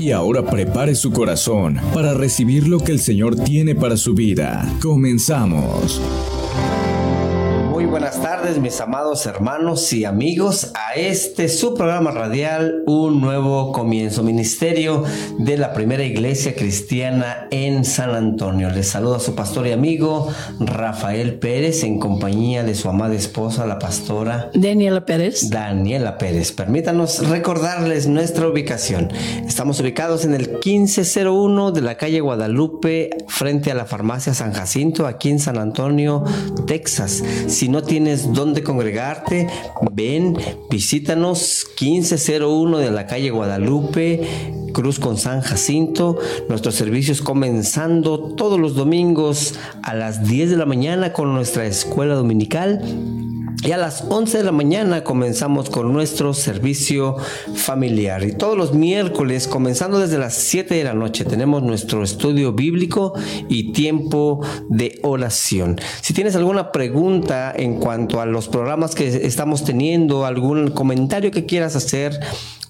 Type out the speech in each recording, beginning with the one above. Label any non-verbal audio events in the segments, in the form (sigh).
y ahora prepare su corazón para recibir lo que el Señor tiene para su vida. Comenzamos tardes mis amados hermanos y amigos a este su programa radial Un Nuevo Comienzo, Ministerio de la Primera Iglesia Cristiana en San Antonio. Les saluda a su pastor y amigo Rafael Pérez en compañía de su amada esposa, la pastora Daniela Pérez. Daniela Pérez. Permítanos recordarles nuestra ubicación. Estamos ubicados en el 1501 de la calle Guadalupe frente a la farmacia San Jacinto aquí en San Antonio, Texas. Si no tienes dónde congregarte, ven, visítanos 1501 de la calle Guadalupe, Cruz con San Jacinto. Nuestros servicios comenzando todos los domingos a las 10 de la mañana con nuestra escuela dominical y a las 11 de la mañana comenzamos con nuestro servicio familiar. Y todos los miércoles, comenzando desde las 7 de la noche, tenemos nuestro estudio bíblico y tiempo de oración. Si tienes alguna pregunta en cuanto a los programas que estamos teniendo, algún comentario que quieras hacer,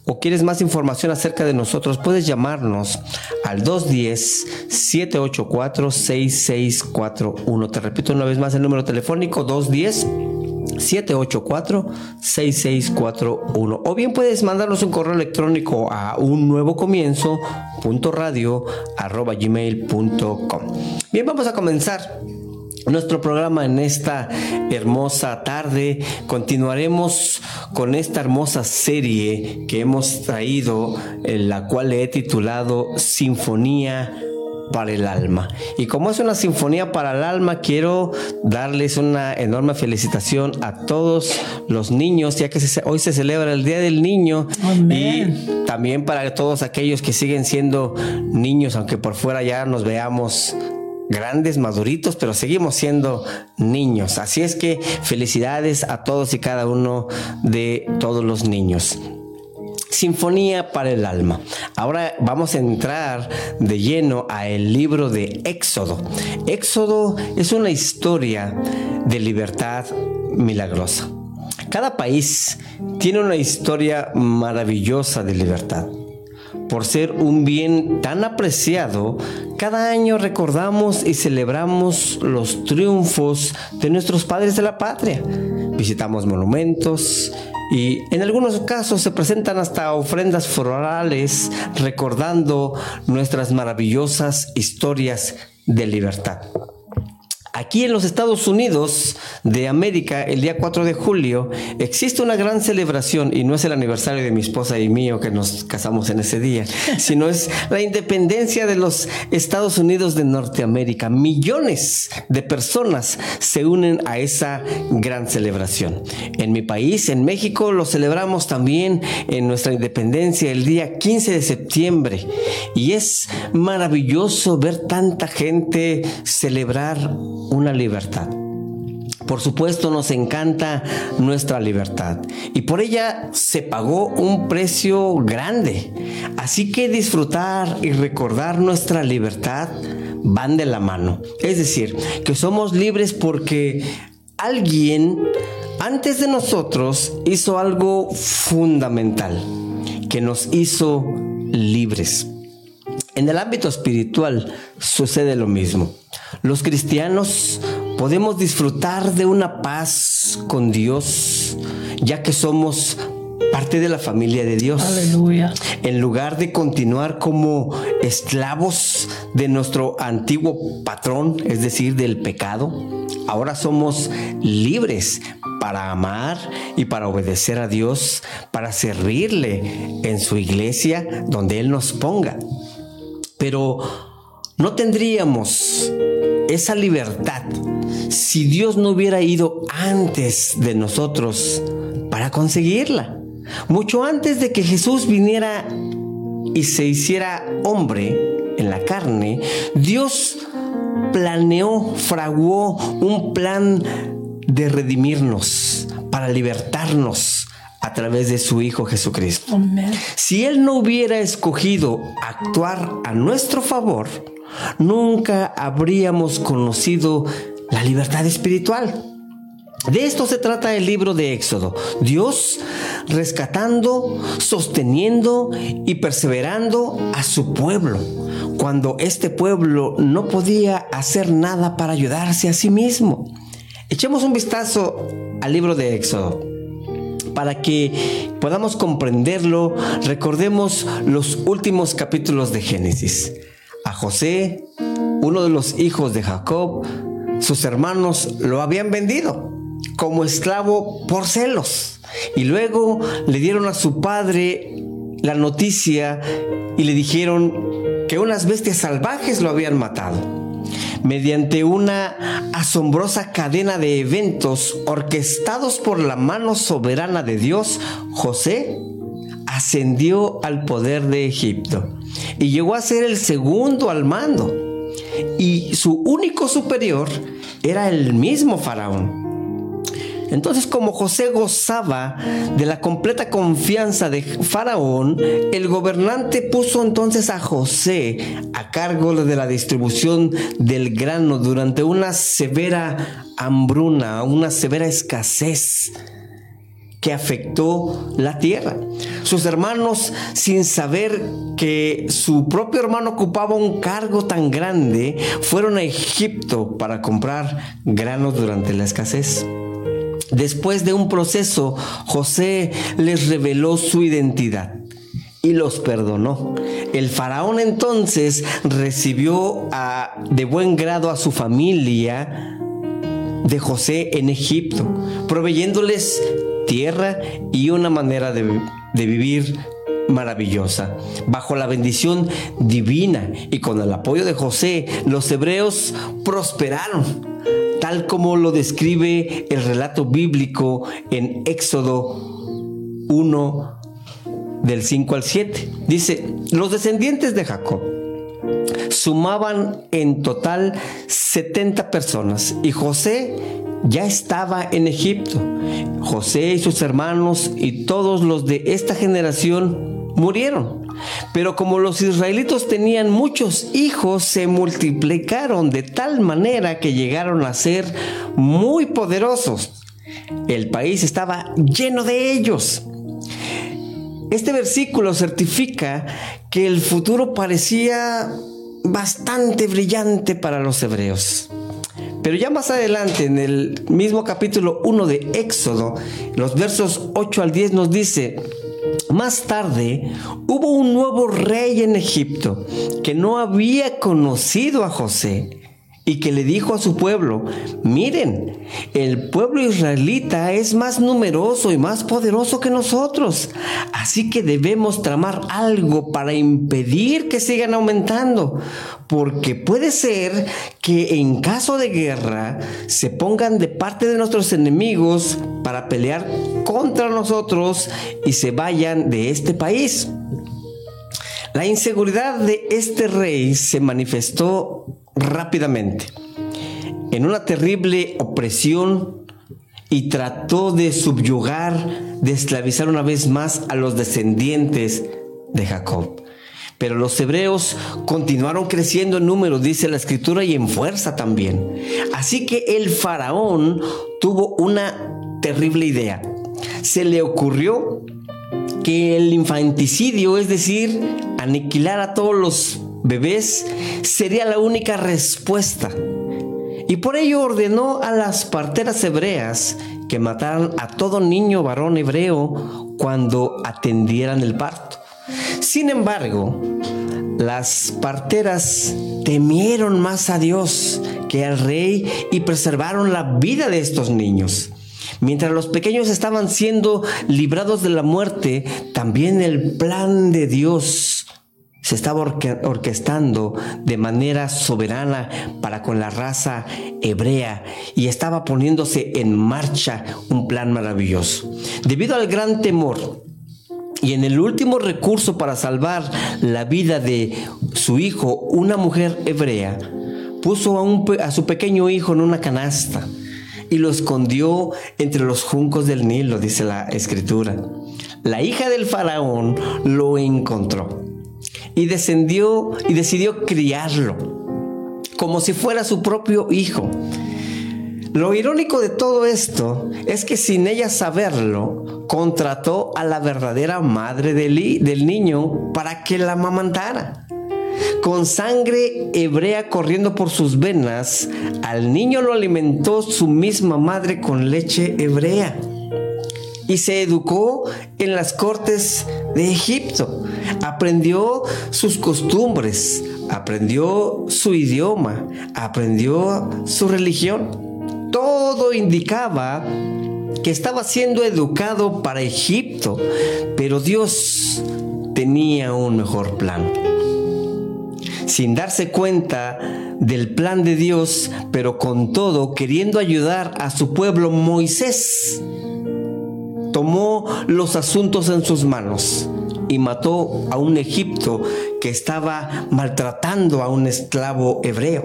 o quieres más información acerca de nosotros, puedes llamarnos al 210-784-6641. Te repito una vez más el número telefónico 210 784-6641. O bien puedes mandarnos un correo electrónico a un nuevo comienzo gmail.com. Bien, vamos a comenzar nuestro programa en esta hermosa tarde. Continuaremos con esta hermosa serie que hemos traído, en la cual he titulado Sinfonía para el alma. Y como es una sinfonía para el alma, quiero darles una enorme felicitación a todos los niños, ya que hoy se celebra el Día del Niño. Y también para todos aquellos que siguen siendo niños, aunque por fuera ya nos veamos grandes, maduritos, pero seguimos siendo niños. Así es que felicidades a todos y cada uno de todos los niños. Sinfonía para el alma. Ahora vamos a entrar de lleno a el libro de Éxodo. Éxodo es una historia de libertad milagrosa. Cada país tiene una historia maravillosa de libertad. Por ser un bien tan apreciado, cada año recordamos y celebramos los triunfos de nuestros padres de la patria. Visitamos monumentos, y en algunos casos se presentan hasta ofrendas florales recordando nuestras maravillosas historias de libertad. Aquí en los Estados Unidos de América, el día 4 de julio, existe una gran celebración y no es el aniversario de mi esposa y mío que nos casamos en ese día, (laughs) sino es la independencia de los Estados Unidos de Norteamérica. Millones de personas se unen a esa gran celebración. En mi país, en México, lo celebramos también en nuestra independencia el día 15 de septiembre y es maravilloso ver tanta gente celebrar una libertad. Por supuesto nos encanta nuestra libertad y por ella se pagó un precio grande. Así que disfrutar y recordar nuestra libertad van de la mano. Es decir, que somos libres porque alguien antes de nosotros hizo algo fundamental, que nos hizo libres. En el ámbito espiritual sucede lo mismo. Los cristianos podemos disfrutar de una paz con Dios, ya que somos parte de la familia de Dios. Aleluya. En lugar de continuar como esclavos de nuestro antiguo patrón, es decir, del pecado, ahora somos libres para amar y para obedecer a Dios, para servirle en su iglesia donde Él nos ponga. Pero no tendríamos esa libertad si Dios no hubiera ido antes de nosotros para conseguirla. Mucho antes de que Jesús viniera y se hiciera hombre en la carne, Dios planeó, fraguó un plan de redimirnos, para libertarnos a través de su Hijo Jesucristo. Si Él no hubiera escogido actuar a nuestro favor, nunca habríamos conocido la libertad espiritual. De esto se trata el libro de Éxodo. Dios rescatando, sosteniendo y perseverando a su pueblo, cuando este pueblo no podía hacer nada para ayudarse a sí mismo. Echemos un vistazo al libro de Éxodo. Para que podamos comprenderlo, recordemos los últimos capítulos de Génesis. A José, uno de los hijos de Jacob, sus hermanos lo habían vendido como esclavo por celos. Y luego le dieron a su padre la noticia y le dijeron que unas bestias salvajes lo habían matado mediante una asombrosa cadena de eventos orquestados por la mano soberana de Dios, José ascendió al poder de Egipto y llegó a ser el segundo al mando. Y su único superior era el mismo faraón. Entonces, como José gozaba de la completa confianza de Faraón, el gobernante puso entonces a José a cargo de la distribución del grano durante una severa hambruna, una severa escasez que afectó la tierra. Sus hermanos, sin saber que su propio hermano ocupaba un cargo tan grande, fueron a Egipto para comprar granos durante la escasez. Después de un proceso, José les reveló su identidad y los perdonó. El faraón entonces recibió de buen grado a su familia de José en Egipto, proveyéndoles tierra y una manera de, vivir maravillosa. Bajo la bendición divina y con el apoyo de José, los hebreos prosperaron tal como lo describe el relato bíblico en Éxodo 1 del 5 al 7. Dice, los descendientes de Jacob sumaban en total 70 personas y José ya estaba en Egipto. José y sus hermanos y todos los de esta generación murieron. Pero como los israelitos tenían muchos hijos, se multiplicaron de tal manera que llegaron a ser muy poderosos. El país estaba lleno de ellos. Este versículo certifica que el futuro parecía bastante brillante para los hebreos. Pero ya más adelante, en el mismo capítulo 1 de Éxodo, los versos 8 al 10 nos dice, más tarde hubo un nuevo rey en Egipto que no había conocido a José y que le dijo a su pueblo, miren, el pueblo israelita es más numeroso y más poderoso que nosotros, así que debemos tramar algo para impedir que sigan aumentando, porque puede ser que en caso de guerra se pongan de parte de nuestros enemigos para pelear contra nosotros y se vayan de este país. La inseguridad de este rey se manifestó rápidamente en una terrible opresión y trató de subyugar, de esclavizar una vez más a los descendientes de Jacob. Pero los hebreos continuaron creciendo en número, dice la escritura, y en fuerza también. Así que el faraón tuvo una terrible idea. Se le ocurrió que el infanticidio, es decir, aniquilar a todos los bebés sería la única respuesta. Y por ello ordenó a las parteras hebreas que mataran a todo niño varón hebreo cuando atendieran el parto. Sin embargo, las parteras temieron más a Dios que al rey y preservaron la vida de estos niños. Mientras los pequeños estaban siendo librados de la muerte, también el plan de Dios se estaba orquestando de manera soberana para con la raza hebrea y estaba poniéndose en marcha un plan maravilloso. Debido al gran temor y en el último recurso para salvar la vida de su hijo, una mujer hebrea puso a, a su pequeño hijo en una canasta y lo escondió entre los juncos del Nilo, dice la escritura. La hija del faraón lo encontró y descendió y decidió criarlo como si fuera su propio hijo. Lo irónico de todo esto es que sin ella saberlo, contrató a la verdadera madre del, del niño para que la amamantara. Con sangre hebrea corriendo por sus venas, al niño lo alimentó su misma madre con leche hebrea. Y se educó en las cortes de Egipto. Aprendió sus costumbres, aprendió su idioma, aprendió su religión. Todo indicaba que estaba siendo educado para Egipto, pero Dios tenía un mejor plan. Sin darse cuenta del plan de Dios, pero con todo queriendo ayudar a su pueblo, Moisés tomó los asuntos en sus manos y mató a un Egipto que estaba maltratando a un esclavo hebreo.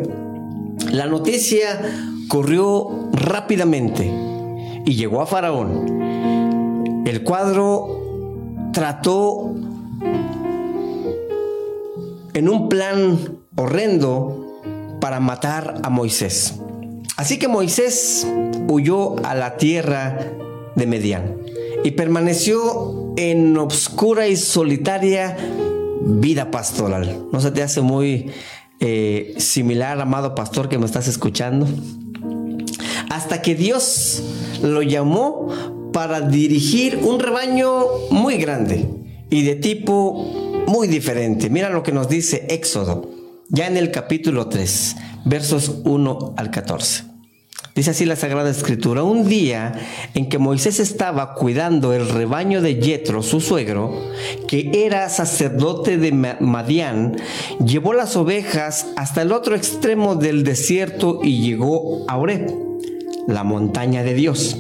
La noticia corrió rápidamente y llegó a Faraón. El cuadro trató en un plan horrendo para matar a Moisés. Así que Moisés huyó a la tierra de Medián y permaneció en obscura y solitaria vida pastoral. ¿No se te hace muy eh, similar, amado pastor, que me estás escuchando? Hasta que Dios lo llamó para dirigir un rebaño muy grande y de tipo muy diferente. Mira lo que nos dice Éxodo, ya en el capítulo 3, versos 1 al 14. Dice así la Sagrada Escritura, un día en que Moisés estaba cuidando el rebaño de Yetro, su suegro, que era sacerdote de Madián, llevó las ovejas hasta el otro extremo del desierto y llegó a Oreb la montaña de Dios.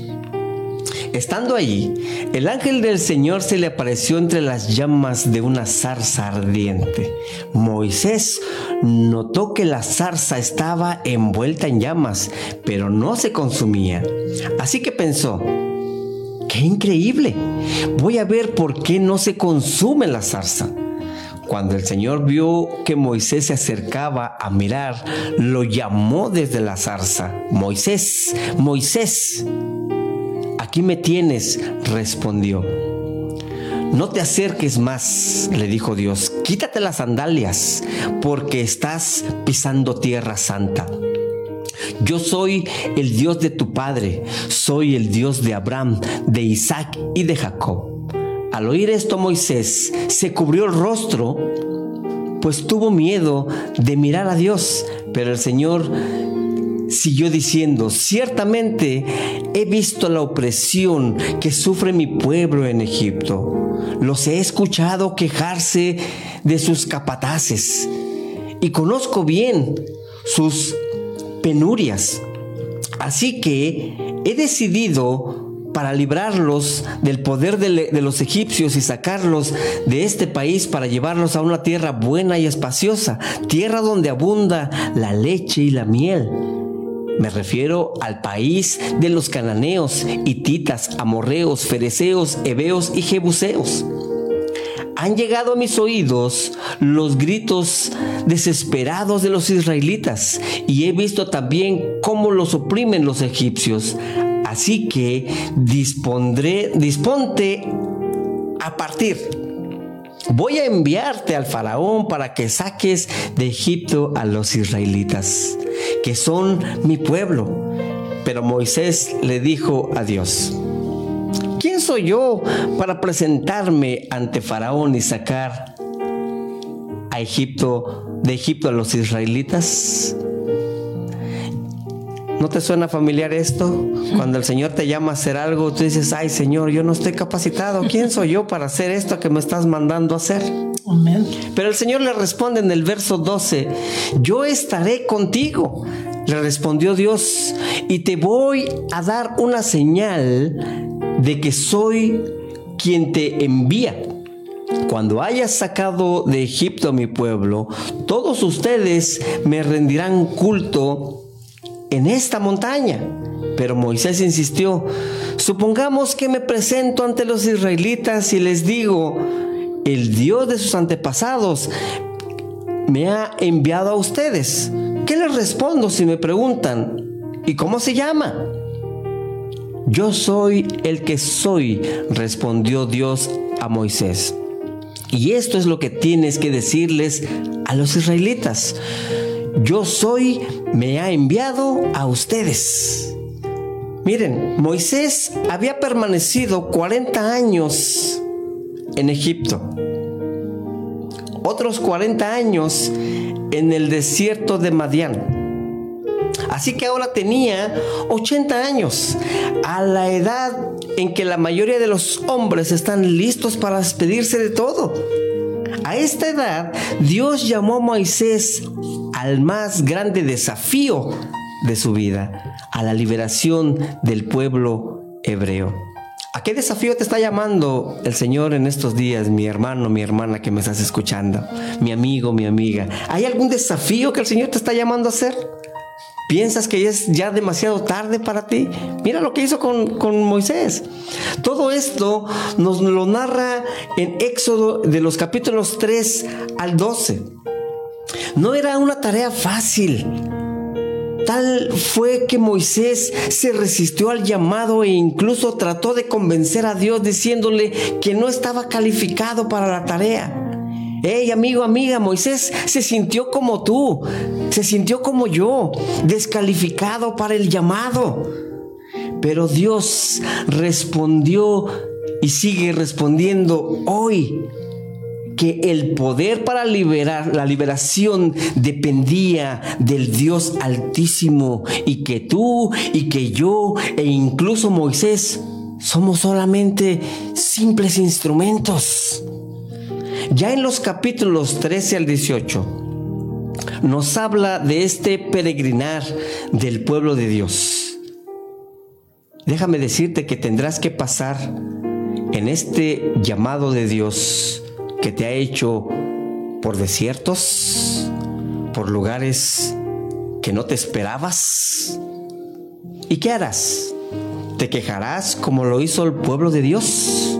Estando allí, el ángel del Señor se le apareció entre las llamas de una zarza ardiente. Moisés notó que la zarza estaba envuelta en llamas, pero no se consumía. Así que pensó, ¡qué increíble! Voy a ver por qué no se consume la zarza. Cuando el Señor vio que Moisés se acercaba a mirar, lo llamó desde la zarza. Moisés, Moisés, aquí me tienes, respondió. No te acerques más, le dijo Dios, quítate las sandalias, porque estás pisando tierra santa. Yo soy el Dios de tu padre, soy el Dios de Abraham, de Isaac y de Jacob. Al oír esto Moisés se cubrió el rostro, pues tuvo miedo de mirar a Dios, pero el Señor siguió diciendo, ciertamente he visto la opresión que sufre mi pueblo en Egipto. Los he escuchado quejarse de sus capataces y conozco bien sus penurias. Así que he decidido para librarlos del poder de, los egipcios y sacarlos de este país para llevarlos a una tierra buena y espaciosa, tierra donde abunda la leche y la miel. Me refiero al país de los cananeos, hititas, amorreos, fereceos, heveos y jebuseos. Han llegado a mis oídos los gritos desesperados de los israelitas y he visto también cómo los oprimen los egipcios. Así que dispondré, disponte a partir. Voy a enviarte al faraón para que saques de Egipto a los israelitas, que son mi pueblo. Pero Moisés le dijo a Dios, ¿quién soy yo para presentarme ante faraón y sacar a Egipto de Egipto a los israelitas? ¿No te suena familiar esto? Cuando el Señor te llama a hacer algo, tú dices, ay Señor, yo no estoy capacitado. ¿Quién soy yo para hacer esto que me estás mandando a hacer? Amén. Pero el Señor le responde en el verso 12, yo estaré contigo. Le respondió Dios, y te voy a dar una señal de que soy quien te envía. Cuando hayas sacado de Egipto a mi pueblo, todos ustedes me rendirán culto en esta montaña. Pero Moisés insistió, supongamos que me presento ante los israelitas y les digo, el Dios de sus antepasados me ha enviado a ustedes. ¿Qué les respondo si me preguntan? ¿Y cómo se llama? Yo soy el que soy, respondió Dios a Moisés. Y esto es lo que tienes que decirles a los israelitas. Yo soy, me ha enviado a ustedes. Miren, Moisés había permanecido 40 años en Egipto, otros 40 años en el desierto de Madián. Así que ahora tenía 80 años, a la edad en que la mayoría de los hombres están listos para despedirse de todo. A esta edad, Dios llamó a Moisés al más grande desafío de su vida, a la liberación del pueblo hebreo. ¿A qué desafío te está llamando el Señor en estos días, mi hermano, mi hermana que me estás escuchando, mi amigo, mi amiga? ¿Hay algún desafío que el Señor te está llamando a hacer? ¿Piensas que es ya demasiado tarde para ti? Mira lo que hizo con, con, Moisés. Todo esto nos lo narra en Éxodo de los capítulos 3 al 12. No era una tarea fácil. Tal fue que Moisés se resistió al llamado e incluso trató de convencer a Dios diciéndole que no estaba calificado para la tarea. Hey, amigo, amiga, Moisés se sintió como tú, se sintió como yo, descalificado para el llamado. Pero Dios respondió y sigue respondiendo hoy que el poder para liberar, la liberación dependía del Dios altísimo y que tú y que yo e incluso Moisés somos solamente simples instrumentos. Ya en los capítulos 13 al 18 nos habla de este peregrinar del pueblo de Dios. Déjame decirte que tendrás que pasar en este llamado de Dios que te ha hecho por desiertos, por lugares que no te esperabas. ¿Y qué harás? ¿Te quejarás como lo hizo el pueblo de Dios?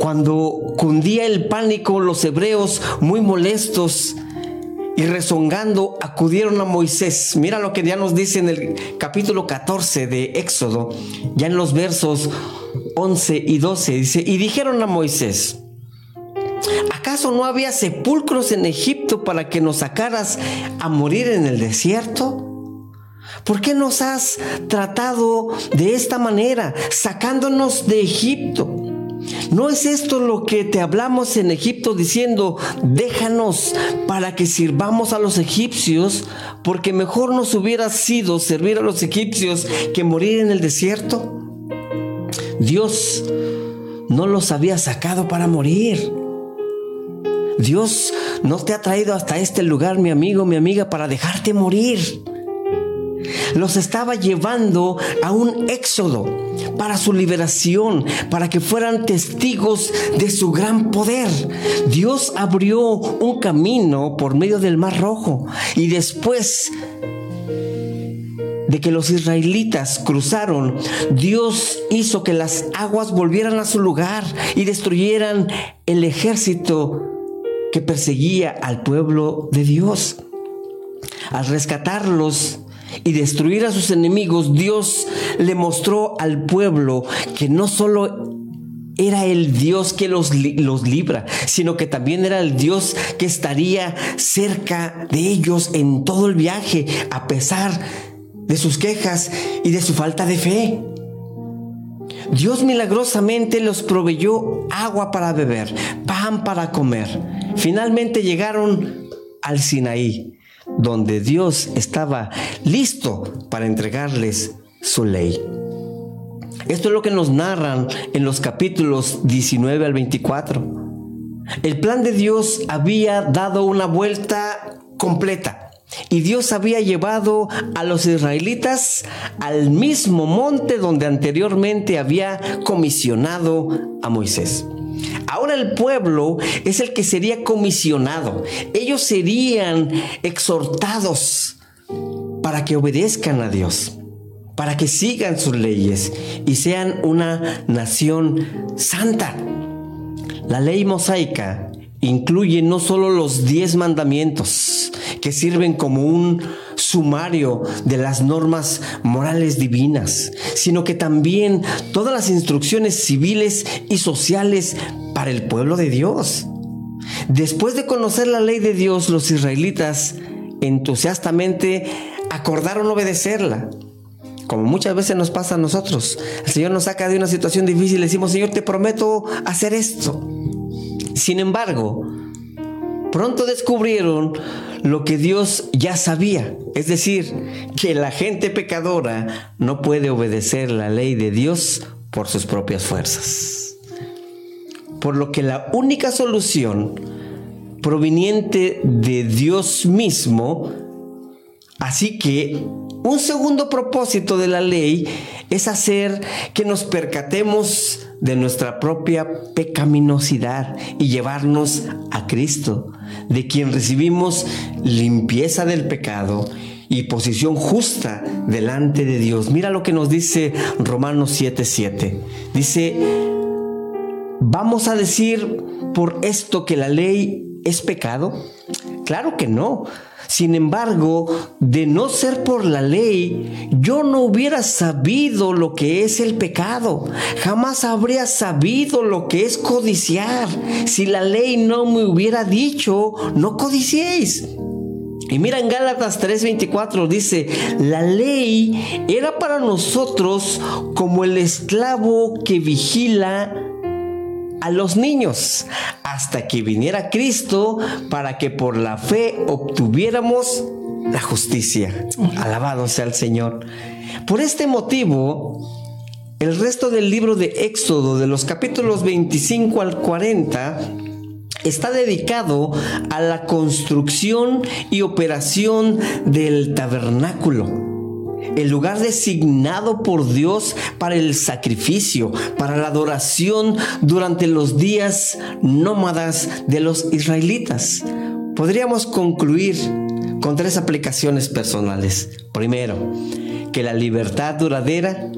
Cuando cundía el pánico, los hebreos, muy molestos y rezongando, acudieron a Moisés. Mira lo que ya nos dice en el capítulo 14 de Éxodo, ya en los versos 11 y 12, dice, y dijeron a Moisés, ¿acaso no había sepulcros en Egipto para que nos sacaras a morir en el desierto? ¿Por qué nos has tratado de esta manera, sacándonos de Egipto? ¿No es esto lo que te hablamos en Egipto diciendo, déjanos para que sirvamos a los egipcios, porque mejor nos hubiera sido servir a los egipcios que morir en el desierto? Dios no los había sacado para morir. Dios no te ha traído hasta este lugar, mi amigo, mi amiga, para dejarte morir los estaba llevando a un éxodo para su liberación, para que fueran testigos de su gran poder. Dios abrió un camino por medio del Mar Rojo y después de que los israelitas cruzaron, Dios hizo que las aguas volvieran a su lugar y destruyeran el ejército que perseguía al pueblo de Dios. Al rescatarlos, y destruir a sus enemigos, Dios le mostró al pueblo que no solo era el Dios que los, los, libra, sino que también era el Dios que estaría cerca de ellos en todo el viaje, a pesar de sus quejas y de su falta de fe. Dios milagrosamente los proveyó agua para beber, pan para comer. Finalmente llegaron al Sinaí donde Dios estaba listo para entregarles su ley. Esto es lo que nos narran en los capítulos 19 al 24. El plan de Dios había dado una vuelta completa y Dios había llevado a los israelitas al mismo monte donde anteriormente había comisionado a Moisés. Ahora el pueblo es el que sería comisionado. Ellos serían exhortados para que obedezcan a Dios, para que sigan sus leyes y sean una nación santa. La ley mosaica incluye no solo los diez mandamientos que sirven como un sumario de las normas morales divinas, sino que también todas las instrucciones civiles y sociales para el pueblo de Dios. Después de conocer la ley de Dios, los israelitas entusiastamente acordaron obedecerla. Como muchas veces nos pasa a nosotros. El Señor nos saca de una situación difícil y decimos, Señor, te prometo hacer esto. Sin embargo, pronto descubrieron lo que Dios ya sabía, es decir, que la gente pecadora no puede obedecer la ley de Dios por sus propias fuerzas. Por lo que la única solución proveniente de Dios mismo, así que un segundo propósito de la ley es hacer que nos percatemos de nuestra propia pecaminosidad y llevarnos a Cristo, de quien recibimos limpieza del pecado y posición justa delante de Dios. Mira lo que nos dice Romanos 7:7. Dice, ¿vamos a decir por esto que la ley es pecado? Claro que no. Sin embargo, de no ser por la ley, yo no hubiera sabido lo que es el pecado. Jamás habría sabido lo que es codiciar. Si la ley no me hubiera dicho, no codiciéis. Y mira en Gálatas 3:24 dice, la ley era para nosotros como el esclavo que vigila a los niños hasta que viniera Cristo para que por la fe obtuviéramos la justicia. Alabado sea el Señor. Por este motivo, el resto del libro de Éxodo, de los capítulos 25 al 40, está dedicado a la construcción y operación del tabernáculo el lugar designado por Dios para el sacrificio, para la adoración durante los días nómadas de los israelitas. Podríamos concluir con tres aplicaciones personales. Primero, que la libertad duradera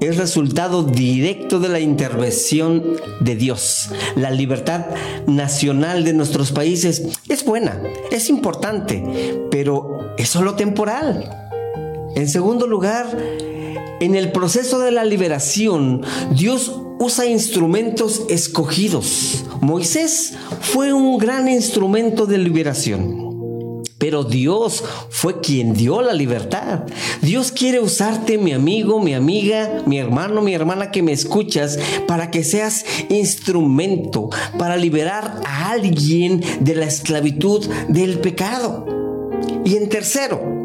es resultado directo de la intervención de Dios. La libertad nacional de nuestros países es buena, es importante, pero es solo temporal. En segundo lugar, en el proceso de la liberación, Dios usa instrumentos escogidos. Moisés fue un gran instrumento de liberación. Pero Dios fue quien dio la libertad. Dios quiere usarte, mi amigo, mi amiga, mi hermano, mi hermana que me escuchas, para que seas instrumento, para liberar a alguien de la esclavitud del pecado. Y en tercero,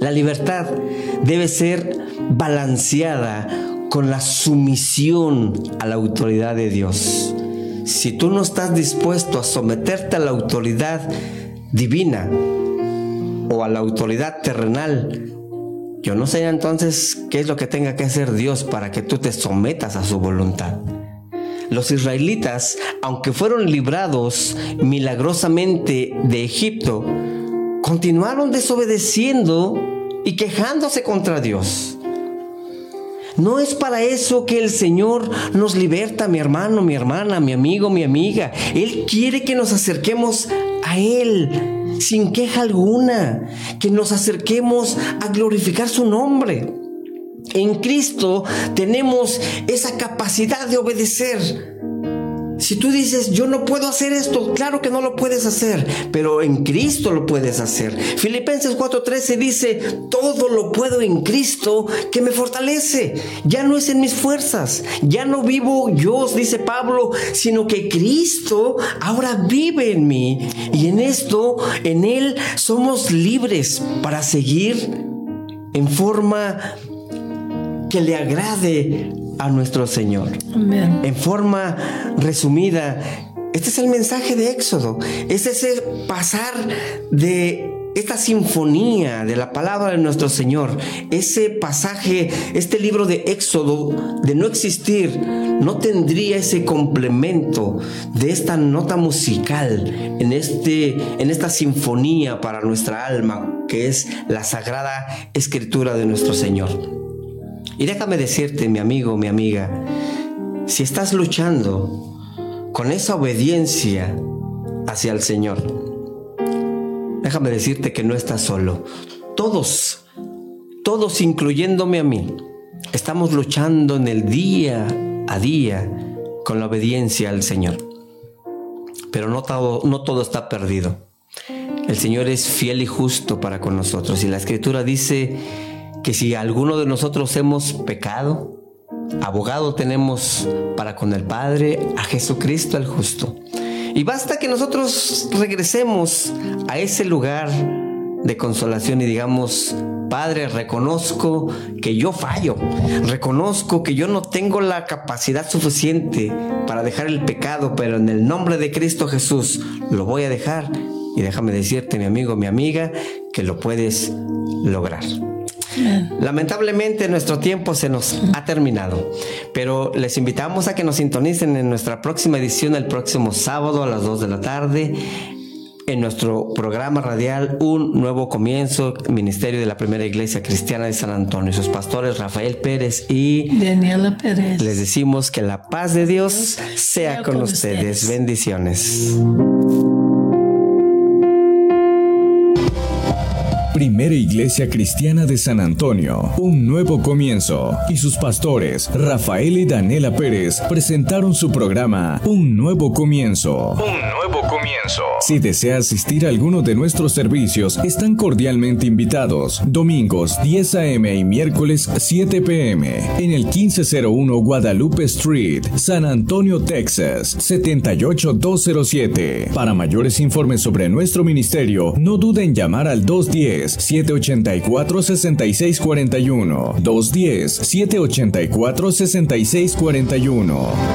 la libertad debe ser balanceada con la sumisión a la autoridad de Dios. Si tú no estás dispuesto a someterte a la autoridad divina o a la autoridad terrenal, yo no sé entonces qué es lo que tenga que hacer Dios para que tú te sometas a su voluntad. Los israelitas, aunque fueron librados milagrosamente de Egipto, continuaron desobedeciendo y quejándose contra Dios. No es para eso que el Señor nos liberta, mi hermano, mi hermana, mi amigo, mi amiga. Él quiere que nos acerquemos a Él sin queja alguna, que nos acerquemos a glorificar su nombre. En Cristo tenemos esa capacidad de obedecer si tú dices, yo no puedo hacer esto, claro que no lo puedes hacer, pero en Cristo lo puedes hacer. Filipenses 4:13 dice, todo lo puedo en Cristo que me fortalece. Ya no es en mis fuerzas, ya no vivo yo, dice Pablo, sino que Cristo ahora vive en mí. Y en esto, en Él, somos libres para seguir en forma que le agrade a nuestro Señor. En forma resumida, este es el mensaje de Éxodo. Es el pasar de esta sinfonía de la palabra de nuestro Señor, ese pasaje, este libro de Éxodo, de no existir, no tendría ese complemento de esta nota musical en, este, en esta sinfonía para nuestra alma, que es la sagrada escritura de nuestro Señor. Y déjame decirte, mi amigo, mi amiga, si estás luchando con esa obediencia hacia el Señor, déjame decirte que no estás solo. todos, todos incluyéndome a mí, estamos luchando en el día a día con la obediencia al Señor. Pero no todo, está perdido. El Señor es fiel y justo para con nosotros. Y la Escritura dice que si alguno de nosotros hemos pecado, abogado tenemos para con el Padre a Jesucristo el justo. Y basta que nosotros regresemos a ese lugar de consolación y digamos, Padre, reconozco que yo fallo, reconozco que yo no tengo la capacidad suficiente para dejar el pecado, pero en el nombre de Cristo Jesús lo voy a dejar. Y déjame decirte, mi amigo, mi amiga, que lo puedes lograr. Lamentablemente nuestro tiempo se nos ha terminado, pero les invitamos a que nos sintonicen en nuestra próxima edición el próximo sábado a las 2 de la tarde en nuestro programa radial Un Nuevo Comienzo, Ministerio de la Primera Iglesia Cristiana de San Antonio. Sus pastores Rafael Pérez y Daniela Pérez. Les decimos que la paz de Dios sea, con, ustedes. Bendiciones. Primera Iglesia Cristiana de San Antonio, un nuevo comienzo, y sus pastores, Rafael y Daniela Pérez, presentaron su programa Un Nuevo Comienzo. Un nuevo Si desea asistir a alguno de nuestros servicios, están cordialmente invitados. Domingos 10 a.m. y miércoles 7 p.m. en el 1501 Guadalupe Street, San Antonio, Texas, 78207. Para mayores informes sobre nuestro ministerio, no duden en llamar al 210 210-784-6641. 210-784-6641.